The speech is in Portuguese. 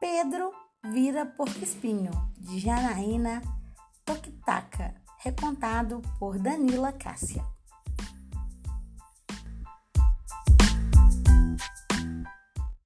Pedro vira porco espinho, de Janaína Tokitaka, recontado por Danila Cássia.